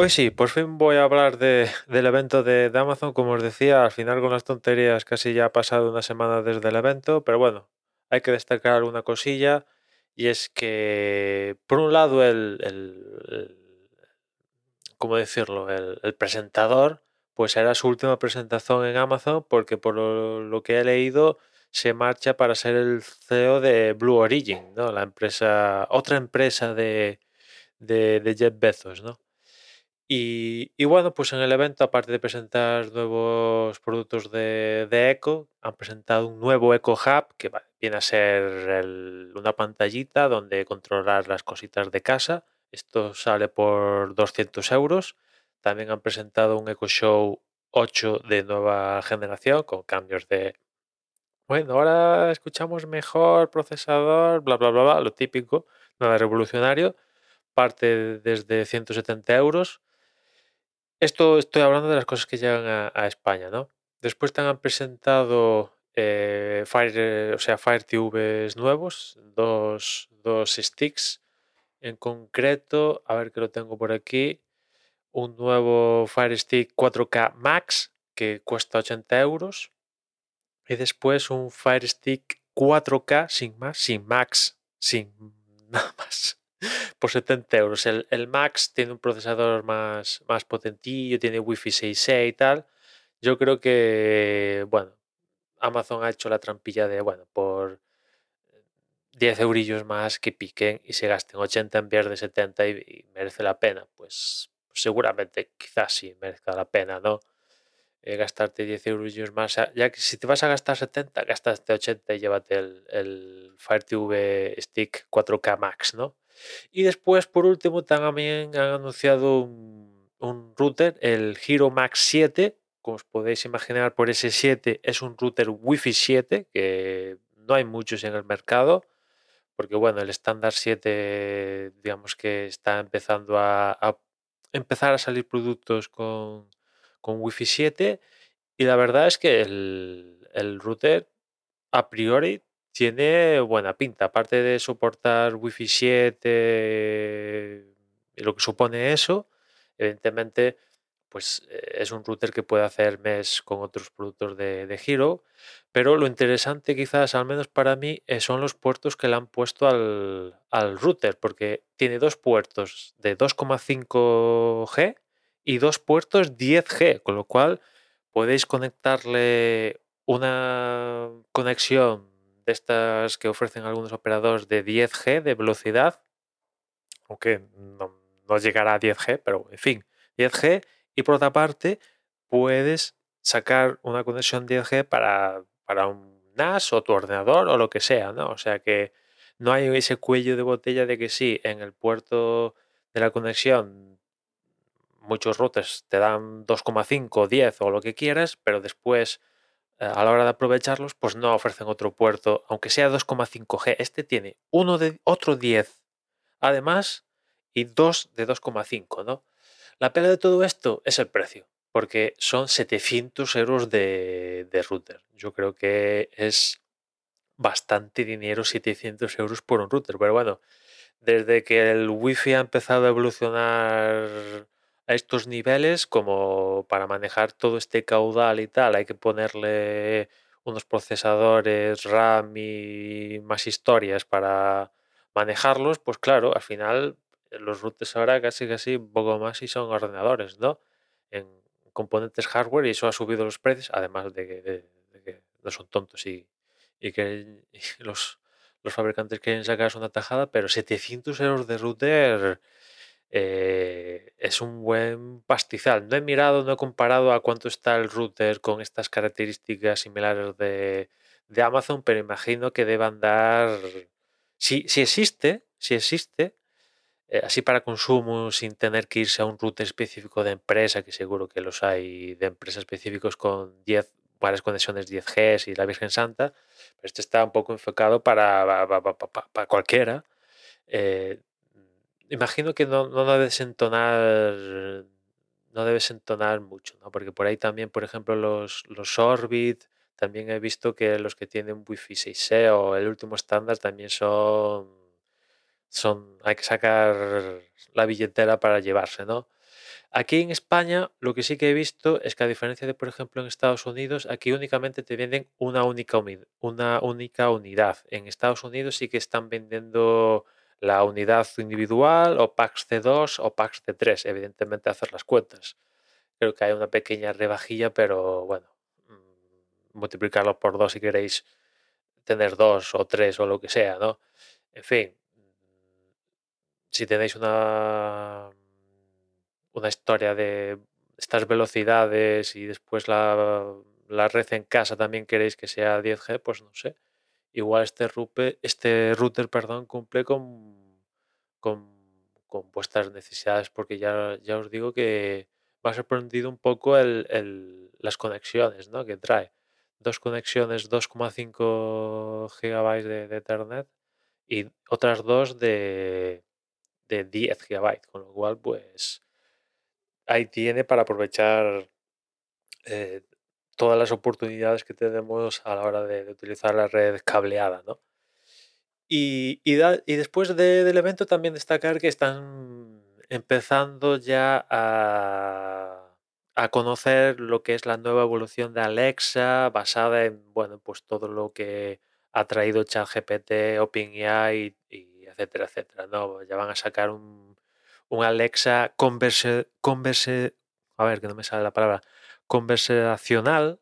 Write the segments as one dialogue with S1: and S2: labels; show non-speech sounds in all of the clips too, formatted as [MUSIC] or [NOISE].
S1: Hoy sí, por fin voy a hablar de, del evento de, Amazon. Como os decía, al final con las tonterías casi ya ha pasado una semana desde el evento, pero bueno, hay que destacar alguna cosilla y es que, por un lado, el, ¿cómo decirlo? El, presentador, pues era su última presentación en Amazon porque por lo, lo que he leído se marcha para ser el CEO de Blue Origin, ¿no? La empresa, otra empresa de, de, de Jeff Bezos, ¿no? Y, bueno, pues en el evento, aparte de presentar nuevos productos de, de Echo, han presentado un nuevo Echo Hub que viene a ser una pantallita donde controlar las cositas de casa. Esto sale por 200 euros. También han presentado un Echo Show 8 de nueva generación con cambios de, bueno, ahora escuchamos mejor procesador, bla, bla, bla, bla, lo típico, nada revolucionario. Parte desde 170 euros. Esto estoy hablando de las cosas que llegan a, España, ¿no? Después te han presentado eh, Fire, eh, o sea, Fire Tubes nuevos, dos, dos sticks. En concreto, a ver que lo tengo por aquí, un nuevo Fire Stick 4K Max que cuesta 80 euros. Y después un Fire Stick 4K sin más, sin Max, sin [LAUGHS] nada más por 70 euros. El, el Max tiene un procesador más, más potentillo, tiene Wi-Fi 6E y tal. Yo creo que, bueno, Amazon ha hecho la trampilla de, bueno, por 10 eurillos más que piquen y se gasten 80 en vez de 70 y, y merece la pena. Pues seguramente, quizás sí merezca la pena, ¿no? Eh, gastarte 10 eurillos más. Ya que si te vas a gastar 70, gastaste 80 y llévate el, el Fire TV Stick 4K Max, ¿no? Y después, por último, también han anunciado un, un router, el Hero Max 7. Como os podéis imaginar, por ese 7 es un router Wi-Fi 7, que no hay muchos en el mercado, porque bueno, el estándar 7, digamos que está empezando a, empezar a salir productos con, con Wi-Fi 7, y la verdad es que el, el router a priori tiene buena pinta. Aparte de soportar Wi-Fi 7 y lo que supone eso, evidentemente, pues eh, es un router que puede hacer mesh con otros productos de, de Hero. Pero lo interesante, quizás, al menos para mí, eh, son los puertos que le han puesto al, al router, porque tiene dos puertos de 2,5G y dos puertos 10G, con lo cual podéis conectarle una conexión de estas que ofrecen algunos operadores de 10G de velocidad, aunque no, llegará a 10G, pero en fin, 10G, y por otra parte puedes sacar una conexión 10G para, para un NAS o tu ordenador o lo que sea, ¿no? O sea que no hay ese cuello de botella de que sí, en el puerto de la conexión muchos routers te dan 2,5, 10 o lo que quieras, pero después a la hora de aprovecharlos, pues no ofrecen otro puerto, aunque sea 2,5G. Este tiene uno de otro 10, además, y dos de 2,5, ¿no? La pena de todo esto es el precio, porque son 700 euros de, de router. Yo creo que es bastante dinero 700 euros por un router, pero bueno, desde que el wifi ha empezado a evolucionar a estos niveles, como para manejar todo este caudal y tal, hay que ponerle unos procesadores RAM y más historias para manejarlos, pues claro, al final eh, los routers ahora casi casi un poco más y son ordenadores, ¿no? En componentes hardware y eso ha subido los precios, además de que, no son tontos y, y que [LAUGHS] los, los fabricantes quieren sacar una tajada, pero 700 euros de router eh, es un buen pastizal. No he mirado, no he comparado a cuánto está el router con estas características similares de, de Amazon, pero imagino que deban dar, si, si existe, si existe, eh, así para consumo sin tener que irse a un router específico de empresa, que seguro que los hay de empresas específicos con 10, varias conexiones 10G y la Virgen Santa, pero este está un poco enfocado para, para, para- para- cualquiera. Eh, imagino que no, no debes entonar no debes entonar mucho, ¿no? Porque por ahí también, por ejemplo, los, los Orbit, también he visto que los que tienen Wi-Fi 6E o el último estándar también son son, hay que sacar la billetera para llevarse, ¿no? Aquí en España lo que sí que he visto es que a diferencia de, por ejemplo, en Estados Unidos, aquí únicamente te venden una única, una única unidad. En Estados Unidos sí que están vendiendo la unidad individual o packs de 2 o packs de 3, evidentemente hacer las cuentas. Creo que hay una pequeña rebajilla, pero bueno, mm, multiplicarlo por 2 si queréis tener dos o tres o lo que sea, ¿no? En fin, si tenéis una, una historia de estas velocidades y después la, la red en casa también queréis que sea 10G, pues no sé. Igual este, rupe, este router perdón, cumple con, con, con, vuestras necesidades, porque ya, ya os digo que me ha sorprendido un poco el, el, las conexiones ¿no? que trae. Dos conexiones 2,5 gigabytes de, de Ethernet y otras dos de, de 10 gigabytes, con lo cual pues ahí tiene para aprovechar eh, todas las oportunidades que tenemos a la hora de, utilizar la red cableada, ¿no? Y, después de, del evento también destacar que están empezando ya a, conocer lo que es la nueva evolución de Alexa basada en, bueno, pues todo lo que ha traído ChatGPT, OpenAI y, etcétera, etcétera, ¿no? Ya van a sacar un, un Alexa converse, converse, a ver, que no me sale la palabra, conversacional.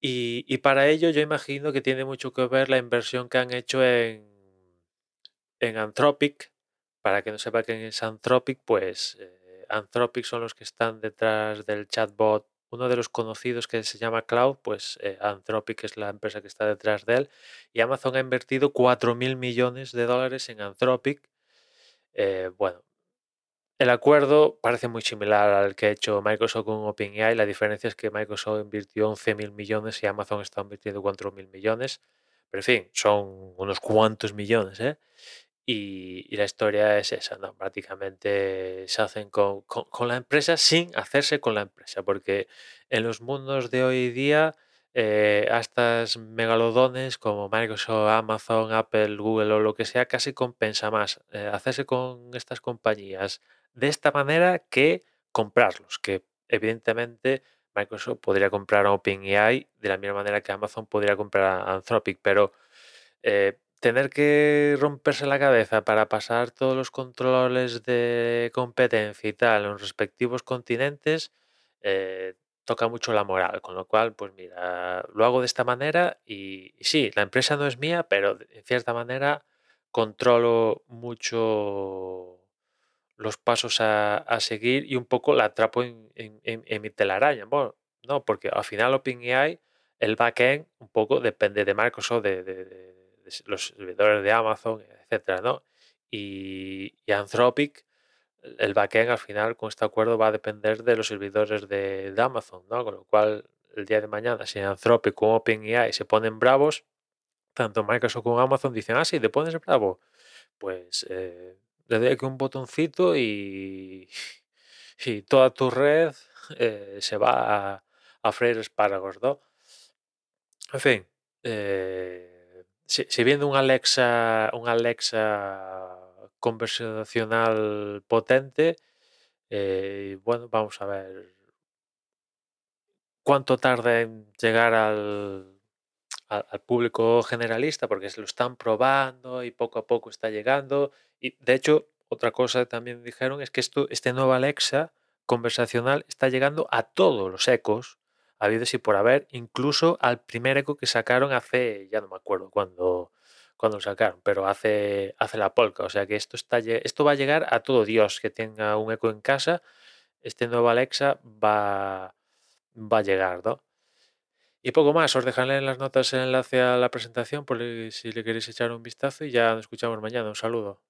S1: Y, para ello yo imagino que tiene mucho que ver la inversión que han hecho en, en Anthropic. Para que no sepa quién es Anthropic, pues eh, Anthropic son los que están detrás del chatbot. Uno de los conocidos que se llama Cloud, pues eh, Anthropic es la empresa que está detrás de él. Y Amazon ha invertido 4 mil millones de dólares en Anthropic. Eh, bueno, el acuerdo parece muy similar al que ha hecho Microsoft con OpenAI. La diferencia es que Microsoft invirtió 11.000 millones y Amazon está invirtiendo 4.000 millones. Pero en fin, son unos cuantos millones, ¿eh? Y, y, la historia es esa, ¿no? Prácticamente se hacen con, con, con, la empresa sin hacerse con la empresa, porque en los mundos de hoy día, eh, a estas megalodones como Microsoft, Amazon, Apple, Google o lo que sea, casi compensa más eh, hacerse con estas compañías de esta manera que comprarlos, que evidentemente Microsoft podría comprar a OpenAI de la misma manera que Amazon podría comprar a Anthropic, pero eh, tener que romperse la cabeza para pasar todos los controles de competencia y tal en los respectivos continentes, eh, toca mucho la moral, con lo cual, pues mira, lo hago de esta manera y, sí, la empresa no es mía, pero en cierta manera controlo mucho los pasos a, seguir y un poco la atrapo en, en, en, en, mi telaraña. Bueno, no, porque al final OpenAI, el backend, un poco depende de Microsoft, de, de, los servidores de Amazon, etcétera, ¿no? Y, y, Anthropic, el backend al final con este acuerdo va a depender de los servidores de, Amazon, ¿no? Con lo cual, el día de mañana, si Anthropic con OpenAI se ponen bravos, tanto Microsoft como Amazon dicen, ah, sí, te pones bravo. Pues eh, le doy aquí un botoncito y, [LAUGHS] y toda tu red eh, se va a, a, freír espárragos, ¿no? En fin, eh, si, si, viendo un Alexa, un Alexa conversacional potente, eh, bueno, vamos a ver cuánto tarda en llegar al, al, público generalista, porque se lo están probando y poco a poco está llegando. Y de hecho, otra cosa que también dijeron es que esto, este nuevo Alexa conversacional está llegando a todos los ecos, habidos y por haber, incluso al primer eco que sacaron hace, ya no me acuerdo cuándo, cuando lo sacaron, pero hace, hace la polka. O sea que esto, está, esto va a llegar a todo Dios que tenga un eco en casa. Este nuevo Alexa va, va a llegar, ¿no? Y poco más, os dejaré en las notas el enlace a la presentación por si le queréis echar un vistazo y ya nos escuchamos mañana. Un saludo.